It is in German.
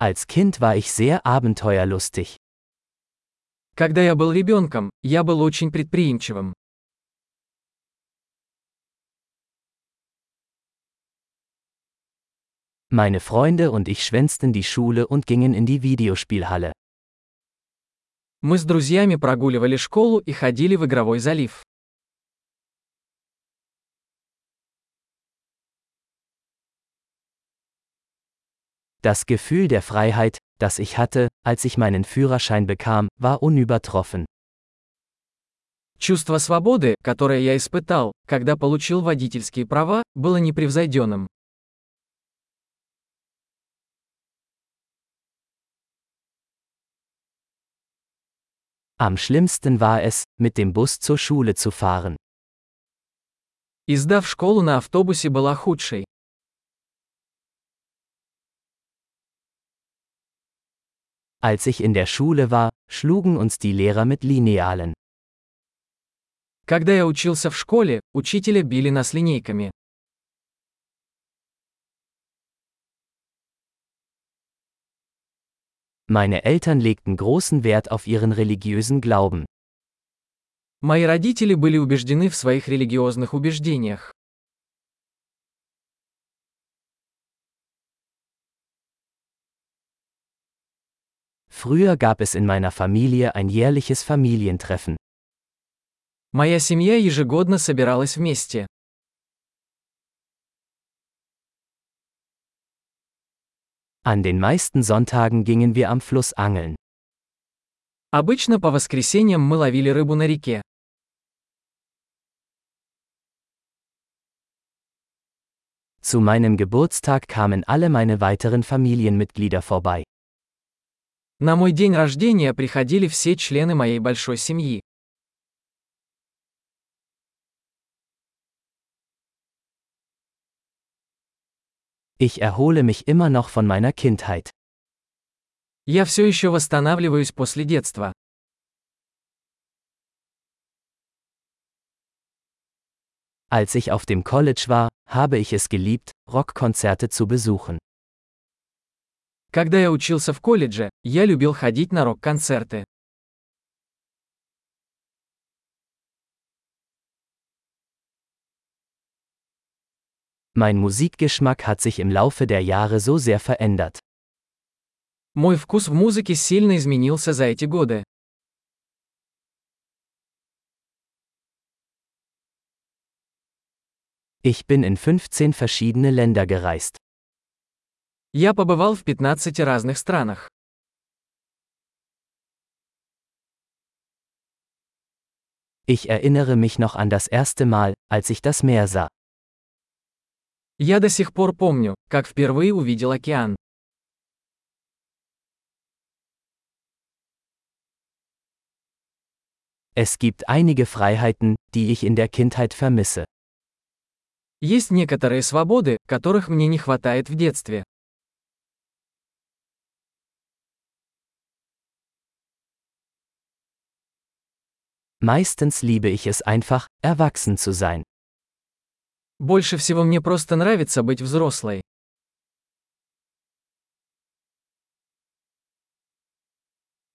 Als Kind war ich sehr abenteuerlustig. Когда я был ребенком, я был очень предприимчивым. Meine Freunde und ich schwänzten die Schule und gingen in die Videospielhalle. Мы с друзьями прогуливали школу и ходили в игровой залив. Das Gefühl der Freiheit, das ich hatte, als ich meinen Führerschein bekam, war unübertroffen. Чувство свободы, которое я испытал, когда получил водительские права, было непревзойденным. Am schlimmsten war es, mit dem Bus zur Schule zu fahren. Издав школу на автобусе была худшей. Als ich in der Schule war, schlugen uns die Lehrer mit Linealen. Когда я учился в школе, учителя били нас линейками. Meine Eltern legten großen Wert auf ihren religiösen Glauben. Мои родители были убеждены в своих религиозных убеждениях. Früher gab es in meiner Familie ein jährliches Familientreffen. Моя семья ежегодно собиралась вместе. An den meisten Sonntagen gingen wir am Fluss angeln. Обычно по воскресеньям мы ловили рыбу на реке. Zu meinem Geburtstag kamen alle meine weiteren Familienmitglieder vorbei. На мой день рождения приходили все члены моей большой семьи. Ich erhole mich immer noch von meiner Kindheit. Я все еще восстанавливаюсь после детства. Als ich auf dem College war, habe ich es geliebt, Rockkonzerte zu besuchen. Когда я учился в колледже, я любил ходить на рок-концерты. Mein Musikgeschmack hat sich im Laufe der Jahre so sehr verändert. Мой вкус в музыке сильно изменился за эти годы. Ich bin in 15 verschiedene Länder gereist. Я побывал в 15 разных странах. Ich erinnere mich noch an das erste Mal, als ich das Meer sah. Я до сих пор помню, как впервые увидел океан. Es gibt einige Freiheiten, die ich in der Kindheit vermisse. Есть некоторые свободы, которых мне не хватает в детстве. Meistens liebe ich es einfach, erwachsen zu sein. Больше всего мне просто нравится быть взрослой.